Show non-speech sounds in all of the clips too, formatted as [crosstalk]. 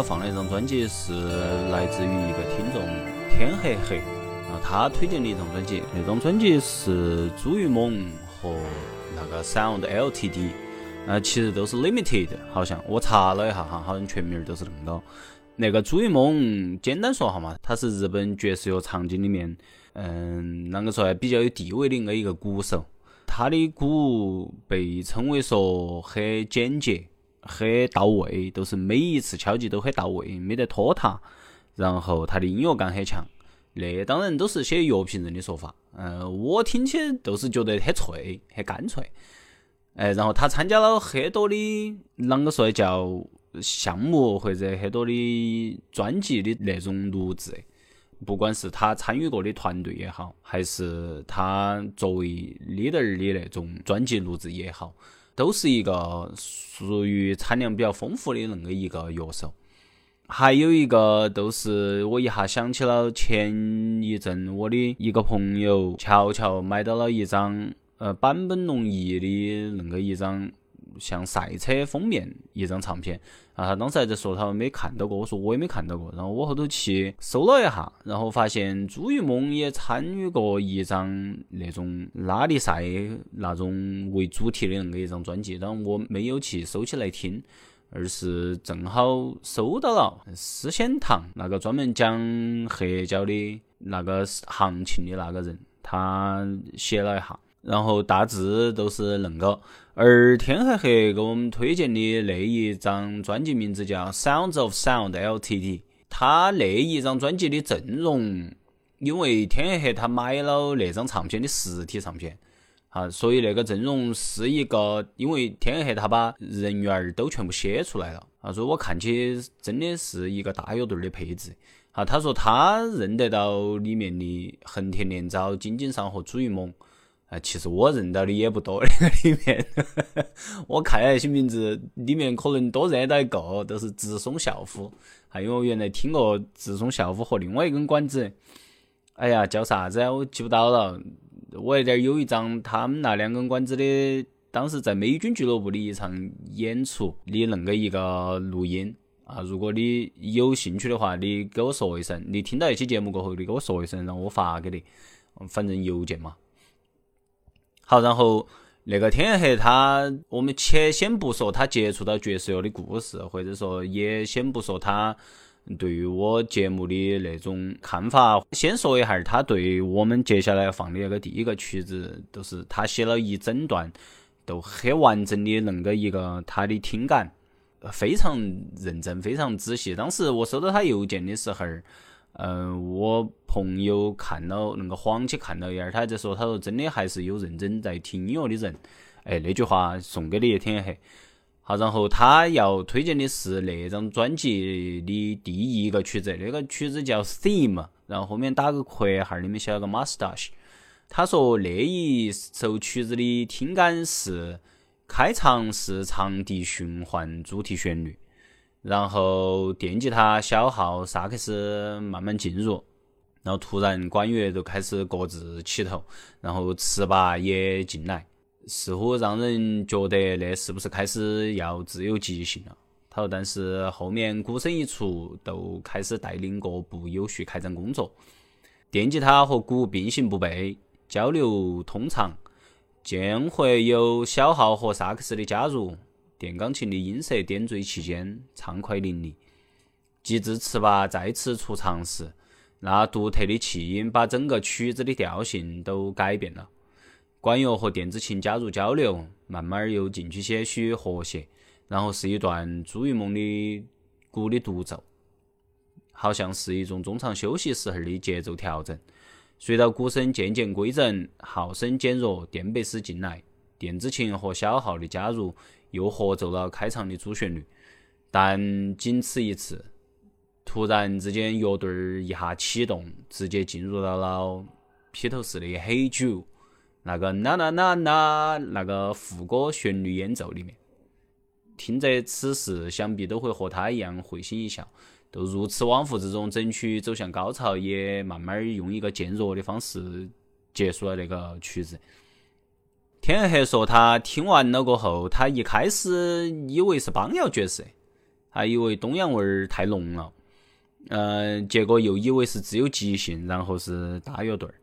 要放的一张专辑是来自于一个听众天黑黑啊，他推荐的一张专辑。那张专辑是朱雨萌和那个 Sound Ltd，啊，其实都是 Limited，好像我查了一下哈，好像全名都是恁个。那个朱雨萌，简单说哈嘛，他是日本爵士乐场景里面，嗯，啷个说呢，比较有地位的那一个鼓手。他的鼓被称为说很简洁。很到位，都是每一次敲击都很到位，没得拖沓。然后他的音乐感很强，那当然都是些乐评人的说法。嗯，我听起都是觉得很脆，很干脆。哎，然后他参加了很多的啷个说的叫项目或者很多的专辑的那种录制，不管是他参与过的团队也好，还是他作为 leader 的那种专辑录制也好。都是一个属于产量比较丰富的那个一个药手，还有一个就是我一下想起了前一阵我的一个朋友乔乔买到了一张呃版本龙一的那个一张。像赛车封面一张唱片啊，他当时还在说他没看到过，我说我也没看到过。然后我后头去搜了一下，然后发现朱雨梦也参与过一张那种拉力赛那种为主题的那个一张专辑，但我没有去收起来听，而是正好收到了思仙堂那个专门讲黑胶的那个行情的那个人，他写了一下。然后大致都是恁个，而天黑黑给我们推荐的那一张专辑名字叫《Sounds of Sound Ltd》，他那一张专辑的阵容，因为天黑黑他买了那张唱片的实体唱片，啊，所以那个阵容是一个，因为天黑黑他把人员儿都全部写出来了，啊，所以我看起真的是一个大乐队的配置。啊，他说他认得到里面的横田连昭、金井上和朱雨萌。啊，其实我认到的也不多，[laughs] 那个里面，我看那些名字里面可能多认到一个，都是直松孝夫。还有我原来听过直松孝夫和另外一根管子，哎呀，叫啥子？我记不到了。我那点有一张他们那两根管子的，当时在美军俱乐部的一场演出的恁个一个录音啊。如果你有兴趣的话，你给我说一声。你听到一期节目过后，你给我说一声，让我发给你。反正邮件嘛。好，然后那个天黑他，我们且先不说他接触到爵士乐的故事，或者说也先不说他对于我节目的那种看法，先说一下他对我们接下来放的那个第一个曲子，都是他写了一整段，都很完整的恁个一个他的听感，非常认真，非常仔细。当时我收到他邮件的时候。嗯，我朋友看了那个晃起看了一眼，他在说，他说真的还是有认真在听音乐的人。哎，那句话送给你天黑。好，然后他要推荐的是那张专辑的第一个曲子，那个曲子叫 Theme，然后后面打个括号，里面写了个 Mustache。他说那一首曲子的听感是开场是长笛循环主题旋律。然后电吉他、小号、萨克斯慢慢进入，然后突然管乐就开始各自起头，然后尺把也进来，似乎让人觉得那是不是开始要自由即兴了？他说，但是后面鼓声一出，都开始带领各部有序开展工作，电吉他和鼓并行不悖，交流通畅，间会有小号和萨克斯的加入。电钢琴的音色点缀其间，畅快淋漓。及至尺八再次出场时，那独特的气音把整个曲子的调性都改变了。管乐和电子琴加入交流，慢慢又进去些许和谐，然后是一段朱云梦的鼓的独奏，好像是一种中场休息时候的节奏调整。随着鼓声渐渐规整，号声减弱，电贝斯进来，电子琴和小号的加入又合奏了开场的主旋律。但仅此一次，突然之间乐队儿一下启动，直接进入到了披头士的《Hey Jude》那个啦啦啦啦那个副歌旋律演奏里面。听者此时想必都会和他一样会心一笑。都如此往复之中，整曲走向高潮，也慢慢用一个渐弱的方式结束了那个曲子。天黑说他听完了过后，他一开始以为是邦谣角色，还以为东洋味儿太浓了，嗯，结果又以为是只有即兴，然后是大乐队儿，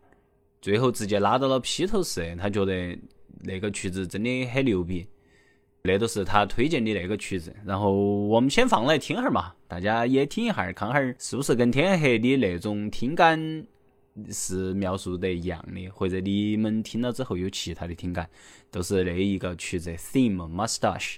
最后直接拉到了披头士，他觉得那个曲子真的很牛逼。那都是他推荐的那个曲子，然后我们先放来听哈儿嘛，大家也听一下，看哈儿是不是跟天黑的那种听感是描述得一样的，或者你们听了之后有其他的听感，都是那一个曲子 Theme Mustache。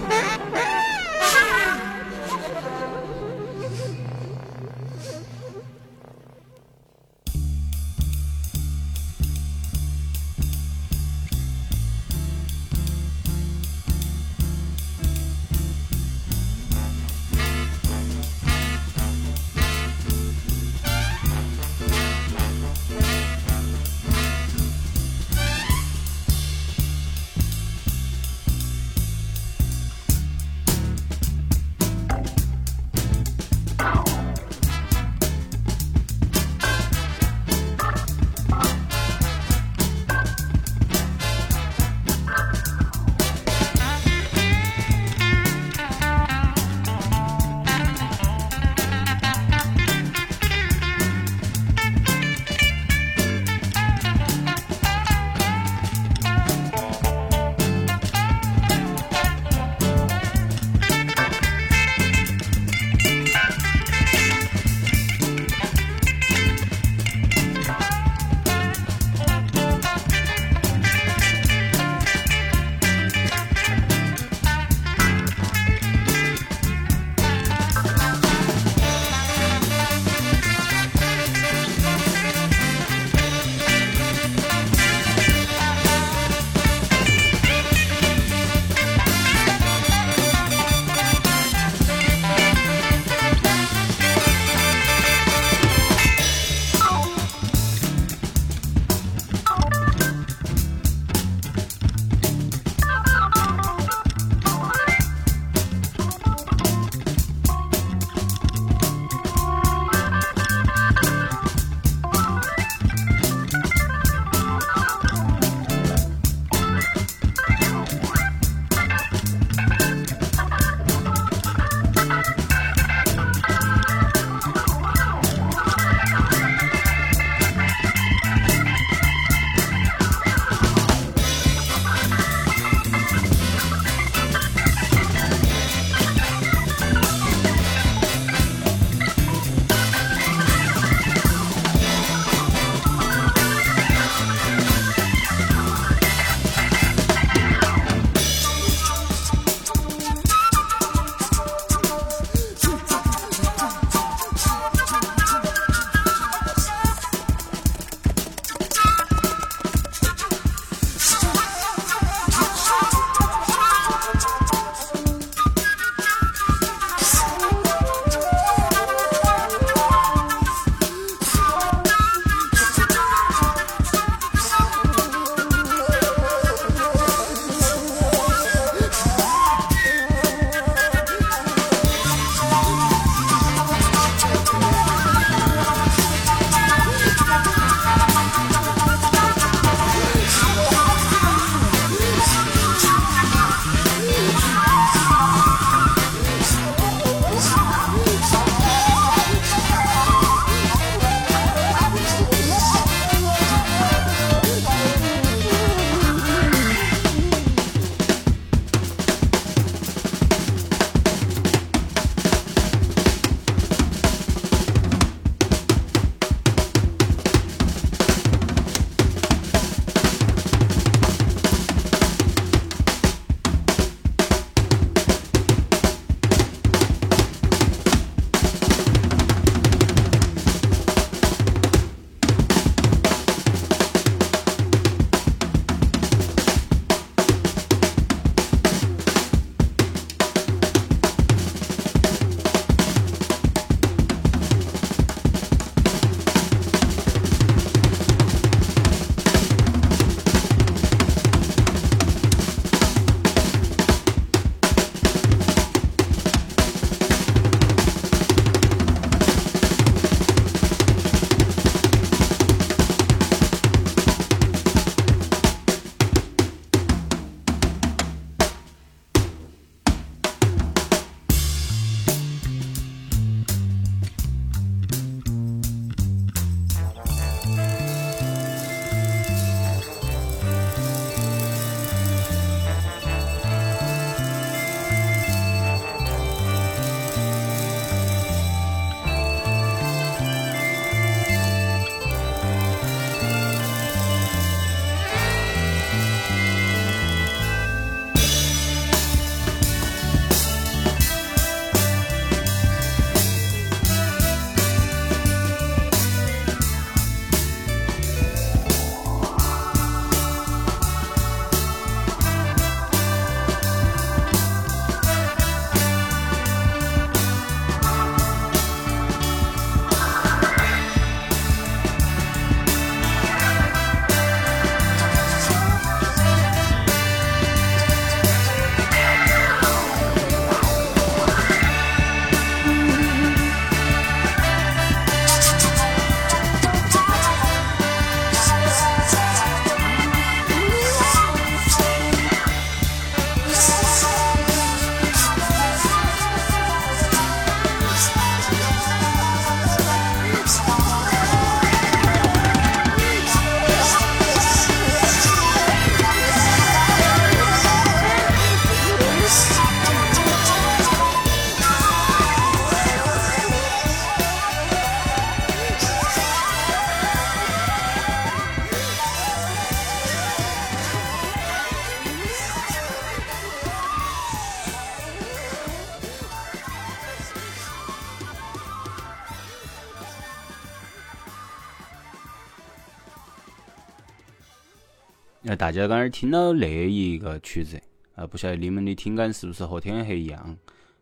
呃，大家刚刚听了那一个曲子，啊，不晓得你们的听感是不是和天黑一样？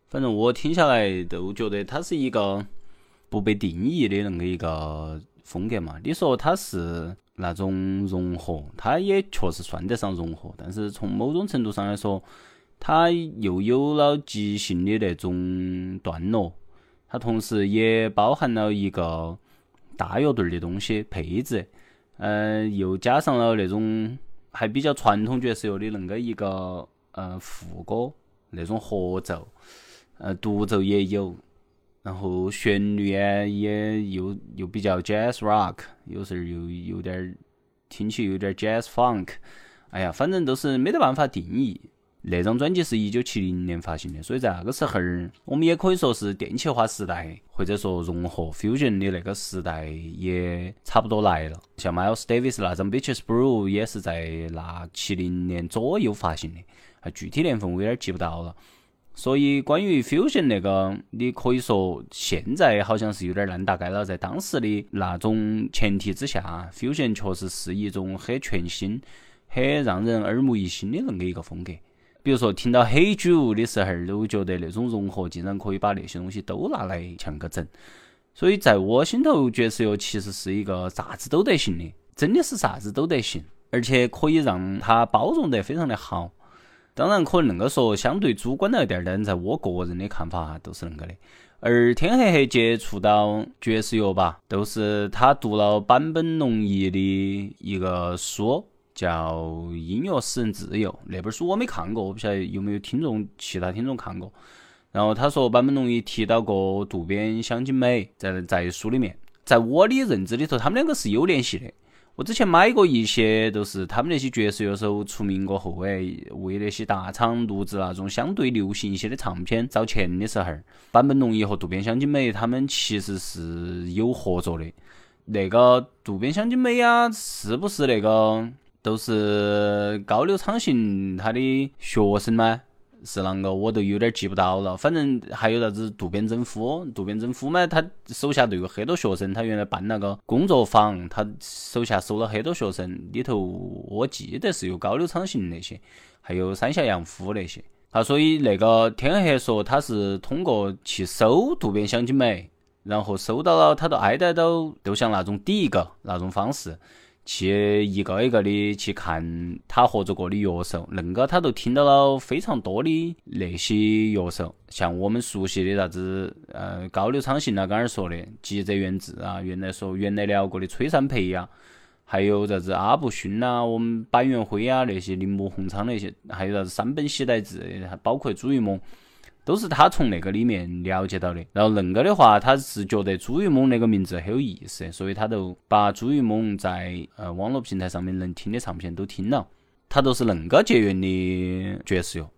反正我听下来都觉得它是一个不被定义的那个一个风格嘛。你说它是那种融合，它也确实算得上融合，但是从某种程度上来说，它又有了即兴的那种段落，它同时也包含了一个大乐队的东西配置，嗯，又加上了那种。还比较传统爵士乐的恁个一个嗯副歌那种合奏，呃独奏也有，然后旋律啊也又又比较 jazz rock，有时候又有点儿听起有点 jazz funk，哎呀，反正都是没得办法定义。那张专辑是一九七零年发行的，所以在那个时候儿，我们也可以说是电气化时代，或者说融合 fusion 的那个时代也差不多来了。像 Miles Davis 那张 Beaches Brew 也是在那七零年左右发行的，啊，具体年份我有点记不到了。所以关于 fusion 那个，你可以说现在好像是有点烂大街了，在当时的那种前提之下，fusion 确实是一种很全新、很让人耳目一新的那个一个风格。比如说，听到黑酒的时候，都觉得那种融合竟然可以把那些东西都拿来强个整。所以，在我心头，爵士乐其实是一个啥子都得行的，真的是啥子都得行，而且可以让它包容得非常的好。当然，可能恁个说相对主观了一点，但在我个人的看法都是恁个的。而天黑黑接触到爵士乐吧，都是他读了坂本龙一的一个书。叫《音乐使人自由》那本书我没看过，我不晓得有没有听众其他听众看过。然后他说坂本龙一提到过渡边香津美，在在书里面，在我的认知里头，他们两个是有联系的。我之前买过一些，都是他们那些爵士乐手出名过后哎，为那些大厂录制那种相对流行一些的唱片找钱的时候，坂本龙一和渡边香津美他们其实是有合作的。那个渡边香津美啊，是不是那个？都是高柳昌行他的学生吗？是啷个？我都有点记不到了。反正还有啥子渡边真夫，渡边真夫嘛，他手下都有很多学生。他原来办那个工作坊，他手下收了很多学生，里头我记得是有高柳昌行那些，还有山下洋夫那些。啊，所以那个天黑说他是通过去搜渡边香津美，然后搜到了他都挨得到，就像那种第一个那种方式。去一个一个的去看他合作过的乐手，恁个他都听到了非常多的那些乐手，像我们熟悉的啥子呃高柳昌行啊，刚才说的吉泽源治啊，原来说原来聊过的崔善培呀，还有啥子阿部勋呐，我们板垣辉啊那些铃木宏昌那些，还有啥子山本喜代志，包括朱一梦。都是他从那个里面了解到的，然后恁个的话，他是觉得朱云梦那个名字很有意思，所以他都把朱云梦在呃网络平台上面能听的唱片都听了，他都是恁个结缘的爵士乐。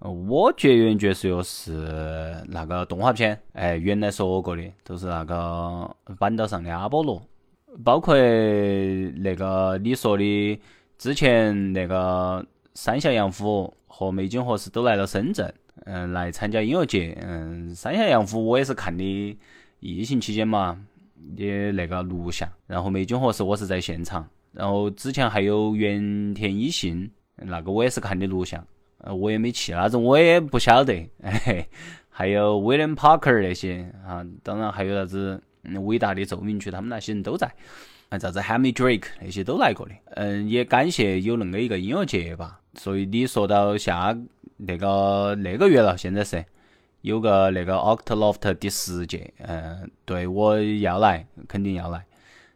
我结缘爵士乐是那个动画片，哎，原来说过的都是那个板道上的阿波罗，包括那个你说的之前那个三下洋夫和梅津和士都来了深圳。嗯，来参加音乐节。嗯，三峡洋湖我也是看的疫情期间嘛的那个录像，然后美军和是我是在现场，然后之前还有原田一信，那个我也是看的录像，呃，我也没去，那种我也不晓得。哎，[laughs] 还有 William Parker 那些啊，当然还有啥子伟大的奏鸣曲，他们那些人都在。啊，啥子 Hammy Drake 那些都来过的。嗯，也感谢有恁个一个音乐节吧。所以你说到下。那个那个月了，现在是有个那个 Octoloft 第十届，嗯，对我要来，肯定要来。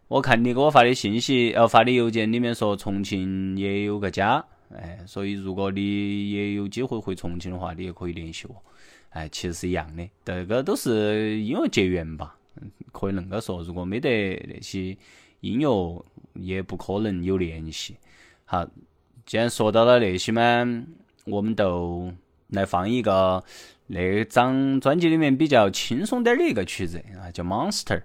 我看你给我发的信息，呃，发的邮件里面说重庆也有个家，哎，所以如果你也有机会回重庆的话，你也可以联系我。哎，其实是一样的，这个都是因为结缘吧，可以恁个说。如果没得那些音乐，也不可能有联系。好，既然说到了那些嘛。我们就来放一个那张专辑里面比较轻松点儿的一个曲子啊，叫《Monster》。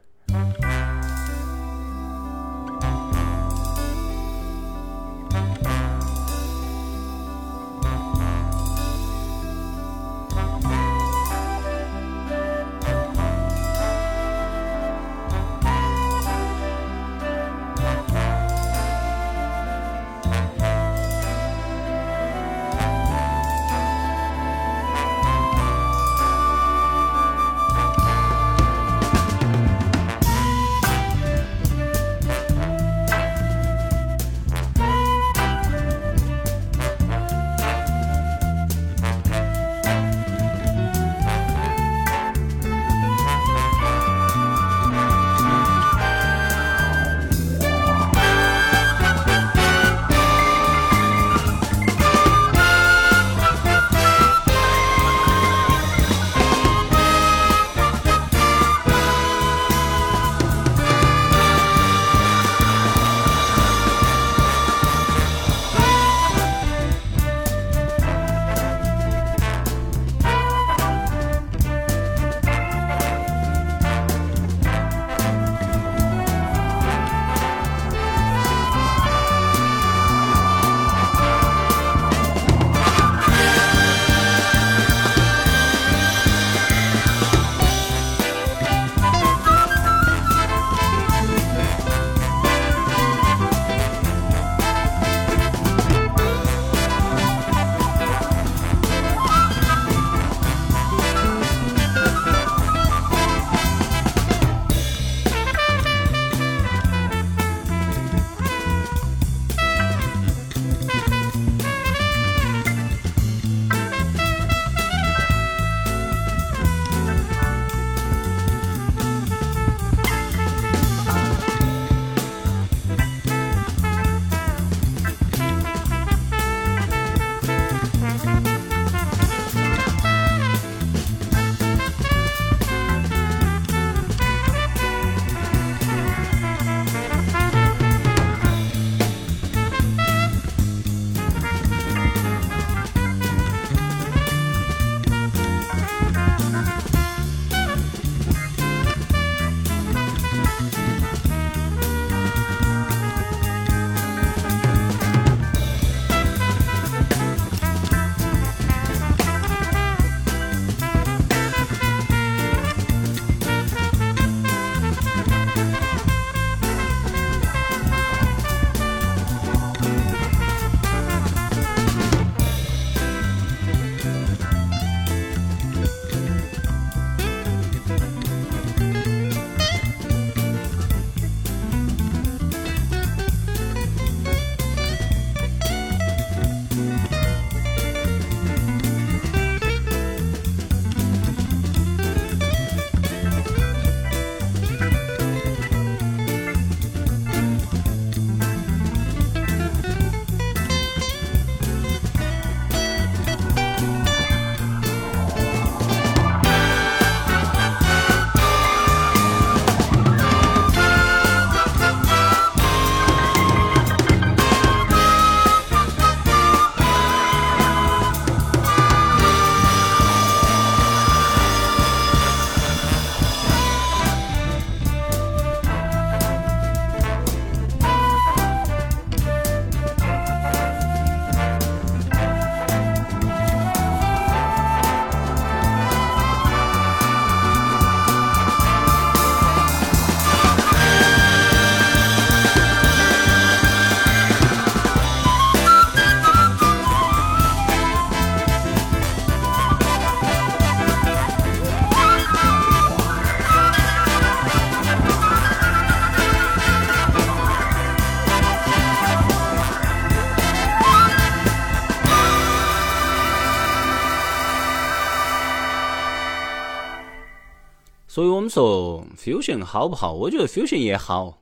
所以我们说 fusion 好不好？我觉得 fusion 也好，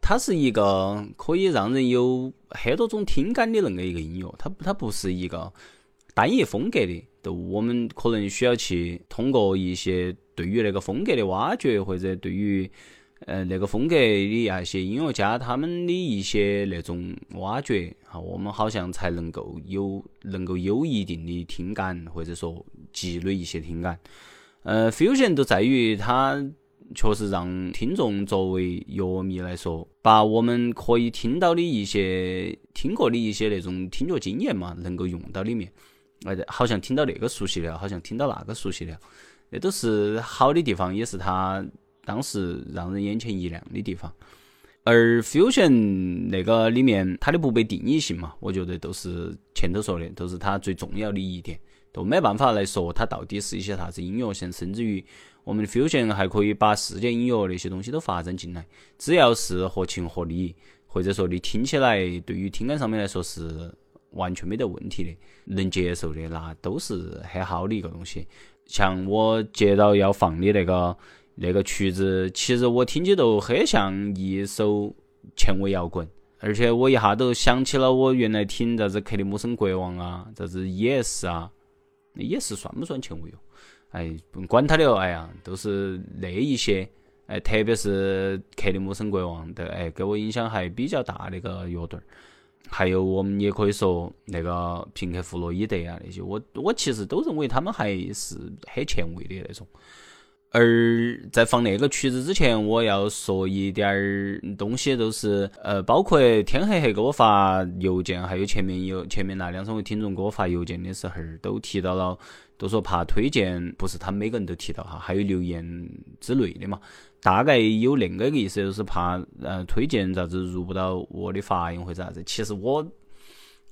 它是一个可以让人有很多种听感的那个一个音乐，它它不是一个单一风格的。就我们可能需要去通过一些对于那个风格的挖掘，或者对于呃那个风格的那些音乐家他们的一些那种挖掘，哈，我们好像才能够有能够有一定的听感，或者说积累一些听感。呃，fusion 都在于它确实让听众作为乐迷来说，把我们可以听到的一些听过的一些那种听觉经验嘛，能够用到里面。哎，好像听到那个熟悉了，好像听到那个熟悉了，那都是好的地方，也是他当时让人眼前一亮的地方。而 fusion 那个里面它的不被定义性嘛，我觉得都是前头说的，都是它最重要的一点。都没办法来说它到底是一些啥子音乐性，甚至于我们的 fusion 还可以把世界音乐那些东西都发展进来，只要是合情合理，或者说你听起来对于听感上面来说是完全没得问题的，能接受的，那都是很好的一个东西。像我接到要放的那个那个曲子，其实我听起都很像一首前卫摇滚，而且我一下都想起了我原来听啥子克里姆森国王啊，啥子 Yes 啊。也是算不算前卫哟？哎，不管他的哦！哎呀，都是那一些，哎，特别是克里姆森国王的，哎，给我影响还比较大那个乐队儿。还有我们也可以说那个平克·弗洛伊德啊那些，我我其实都认为他们还是很前卫的那种。而在放那个曲子之前，我要说一点儿东西，都是呃，包括天黑黑给我发邮件，还有前面有前面那两三位听众给我发邮件的时候，都提到了，都说怕推荐，不是他们每个人都提到哈，还有留言之类的嘛，大概有那个意思，就是怕呃推荐咋子入不到我的法音或者啥子，其实我。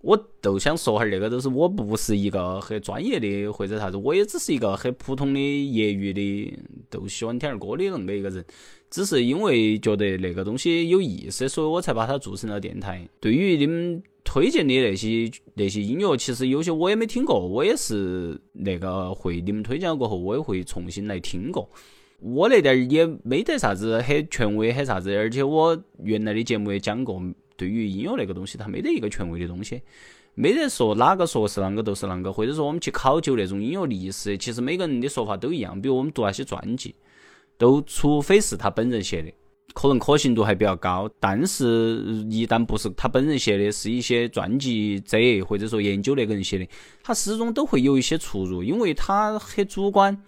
我都想说哈儿，那个都是我不是一个很专业的或者啥子，我也只是一个很普通的业余的，都喜欢听儿歌的那么一个人。只是因为觉得那个东西有意思，所以我才把它做成了电台。对于你们推荐的那些那些音乐，其实有些我也没听过，我也是那个会你们推荐了过后，我也会重新来听过。我那点儿也没得啥子很权威很啥子，而且我原来的节目也讲过。对于音乐那个东西，它没得一个权威的东西，没得说哪个说是啷个就是啷个，或者说我们去考究那种音乐历史，其实每个人的说法都一样。比如我们读那些传记，都除非是他本人写的，可能可信度还比较高。但是，一旦不是他本人写的，是一些传记者或者说研究那个人写的，他始终都会有一些出入，因为他很主观。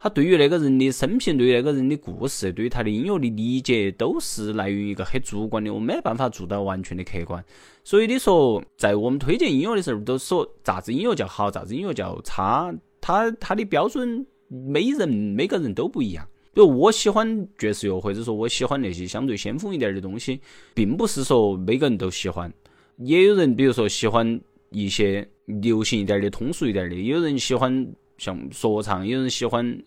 他对于那个人的生平，对于那个人的故事，对于他的音乐的理解，都是来源于一个很主观的，我没办法做到完全的客观。所以你说，在我们推荐音乐的时候，都说咋子音乐叫好，咋子音乐叫差，他他的标准，每人每个人都不一样。比如我喜欢爵士乐，或者说我喜欢那些相对先锋一点的东西，并不是说每个人都喜欢。也有人，比如说喜欢一些流行一点的、通俗一点的，也有人喜欢。像说唱，有人喜欢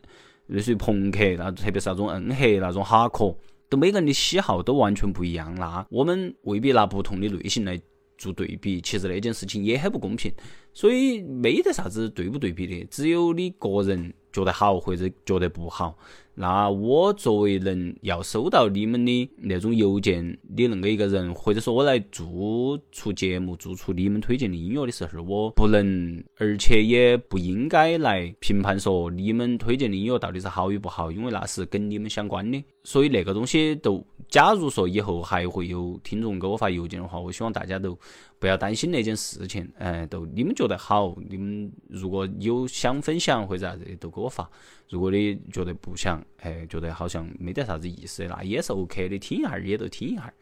类似于朋克，那特别是那种恩黑那种哈克，都每个人的喜好都完全不一样。那我们未必拿不同的类型来做对比，其实那件事情也很不公平。所以没得啥子对不对比的，只有你个人觉得好或者觉得不好。那我作为能要收到你们的那种邮件的那个一个人，或者说我来做出节目、做出你们推荐的音乐的时候，我不能，而且也不应该来评判说你们推荐的音乐到底是好与不好，因为那是跟你们相关的。所以那个东西都，假如说以后还会有听众给我发邮件的话，我希望大家都不要担心那件事情。哎，都你们觉得好，你们如果有想分享或者啥子，都给我发。如果你觉得不想，哎，觉得好像没得啥子意思，那也是 OK 的，听一下儿也都听一下儿，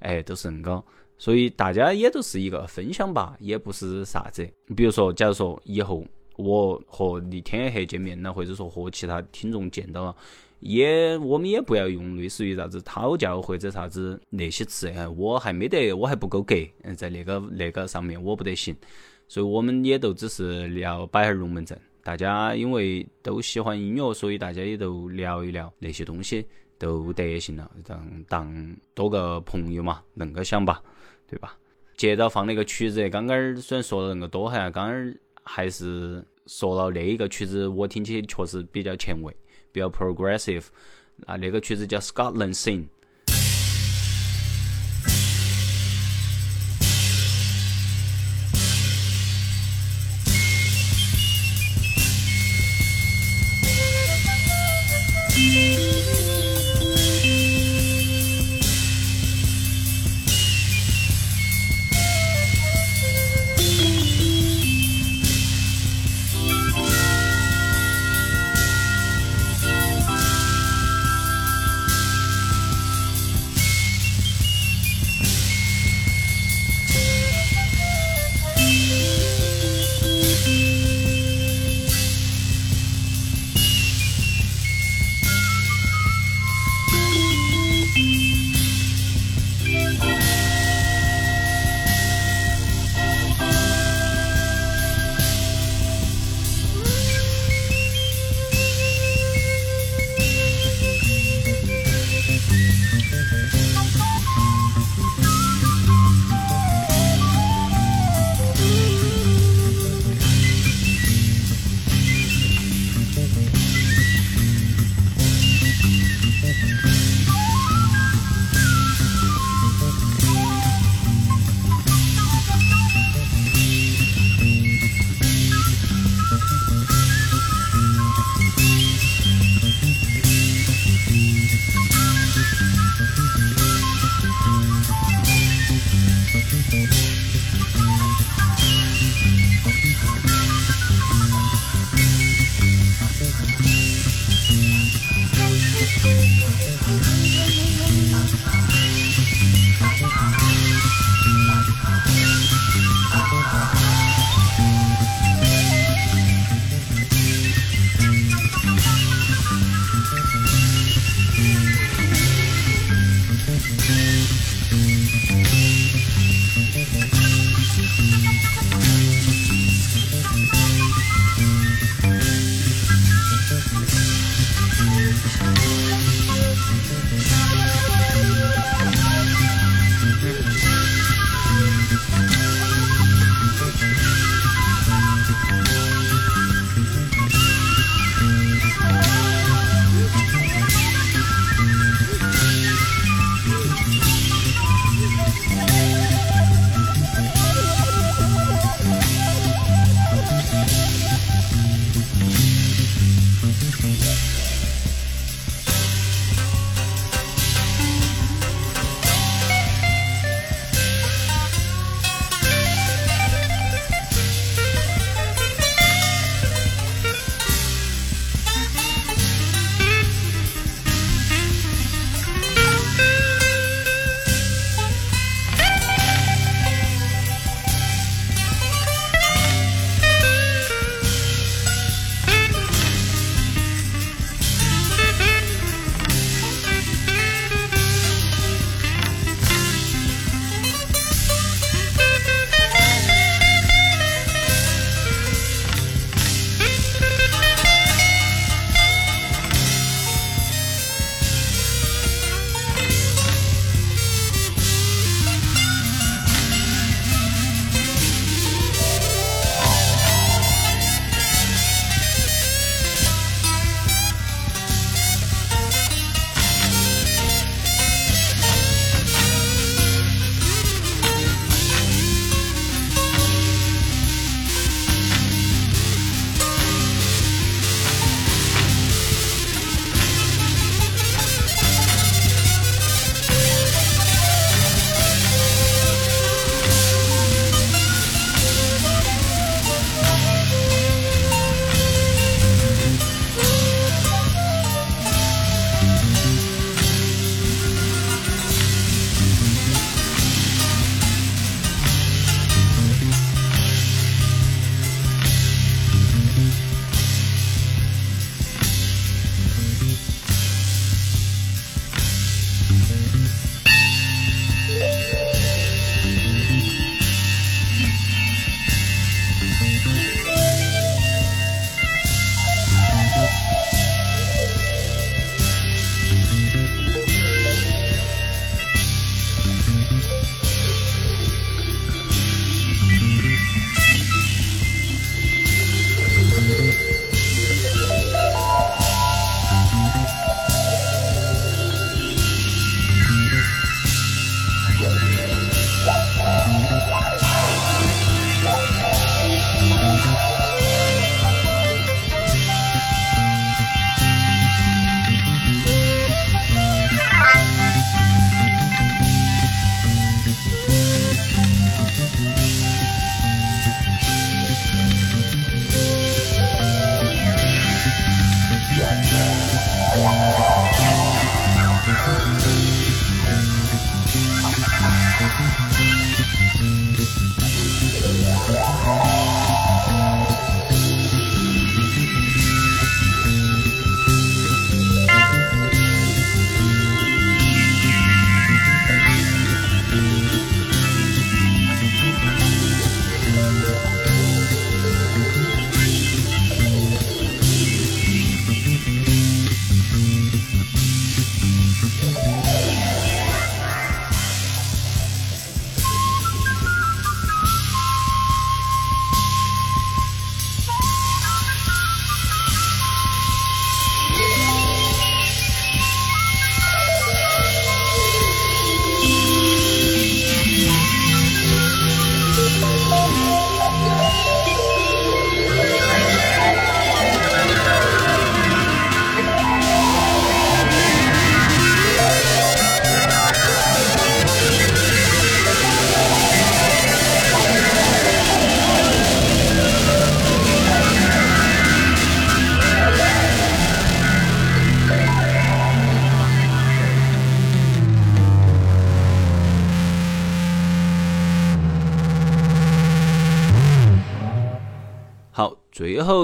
哎，都是恁个。所以大家也都是一个分享吧，也不是啥子。比如说，假如说以后我和你天黑见面了，或者说和其他听众见到了，也我们也不要用类似于啥子讨教或者啥子那些词，哎，我还没得，我还不够格，嗯，在那个那个上面我不得行。所以我们也都只是聊摆下龙门阵。大家因为都喜欢音乐，所以大家也都聊一聊那些东西，都得行了，当当多个朋友嘛，恁个想吧，对吧？接着放那个曲子，刚刚虽然说了恁个多哈，刚刚还是说了那一个曲子，我听起确实比较前卫，比较 progressive。啊，那个曲子叫 Scotland Sing。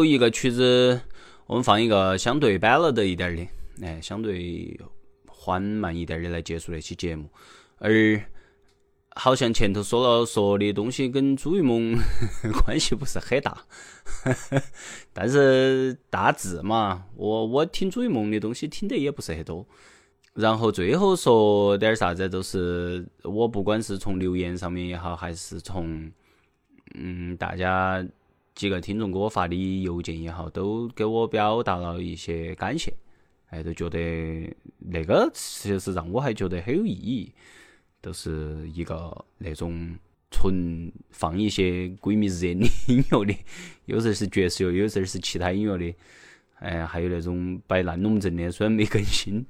后一个曲子，我们放一个相对 ballad 一点的，哎，相对缓慢一点的来结束那期节目。而好像前头说了说的东西跟朱一梦 [laughs] 关系不是很大，[laughs] 但是大致嘛，我我听朱一梦的东西听得也不是很多。然后最后说点啥子，都是我不管是从留言上面也好，还是从嗯大家几个听众给我发的邮件也好，都给我表达了一些感谢，哎，都觉得那个其实让我还觉得很有意义，都是一个那种纯放一些鬼迷日眼的音乐的，有时候是爵士乐，有时候是其他音乐的，哎，还有那种摆烂龙阵的，虽然没更新。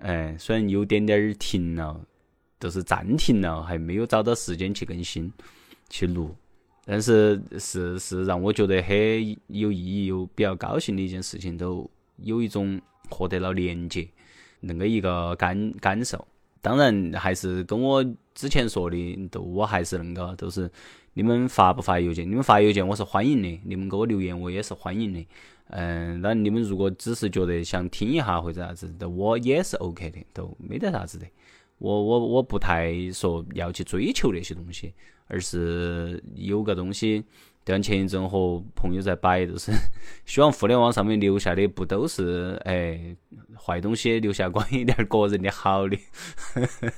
哎，虽然有点点儿停了，都是暂停了，还没有找到时间去更新、去录，但是是是让我觉得很有意义又比较高兴的一件事情，都有一种获得了连接那个一个感感受。当然，还是跟我之前说的，都我还是那个，都是你们发不发邮件？你们发邮件我是欢迎的，你们给我留言我也是欢迎的。嗯，那你们如果只是觉得想听一下或者啥子的，我也是 OK 的，都没得啥子的。我我我不太说要去追求那些东西，而是有个东西，就像前一阵和朋友在摆，就是希望互联网上面留下的不都是哎坏东西，留下关于 [laughs] 点个人的好的。[laughs]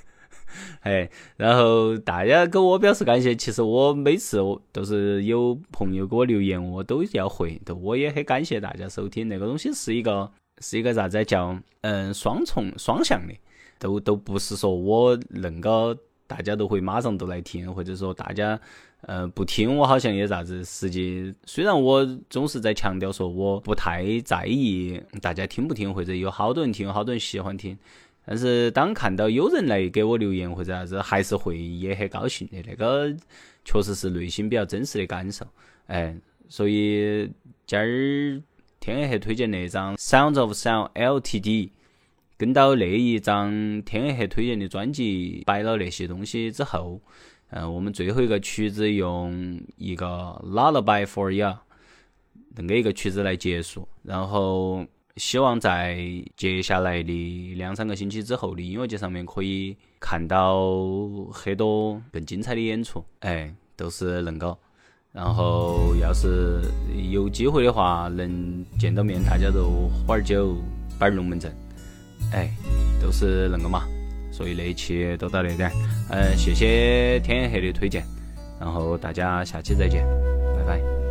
哎，然后大家给我表示感谢。其实我每次都是有朋友给我留言，我都要回。都我也很感谢大家收听。那个东西是一个是一个啥子叫嗯双重双向的，都都不是说我恁个大家都会马上都来听，或者说大家呃不听我好像也啥子。实际虽然我总是在强调说我不太在意大家听不听，或者有好多人听，有好多人喜欢听。但是当看到有人来给我留言或者啥子，还是会也很高兴的。那个确实是内心比较真实的感受，哎，所以今儿天黑推荐那张 Sounds of Sound Ltd，跟到那一张天黑推荐的专辑摆了那些东西之后，嗯，我们最后一个曲子用一个 Lullaby for You 那个一个曲子来结束，然后。希望在接下来的两三个星期之后的音乐节上面，可以看到很多更精彩的演出。哎，都是恁个。然后，要是有机会的话，能见到面，大家都喝点酒，摆龙门阵。哎，都是恁个嘛。所以那一期都到这点。嗯，谢谢天黑的推荐。然后大家下期再见，拜拜。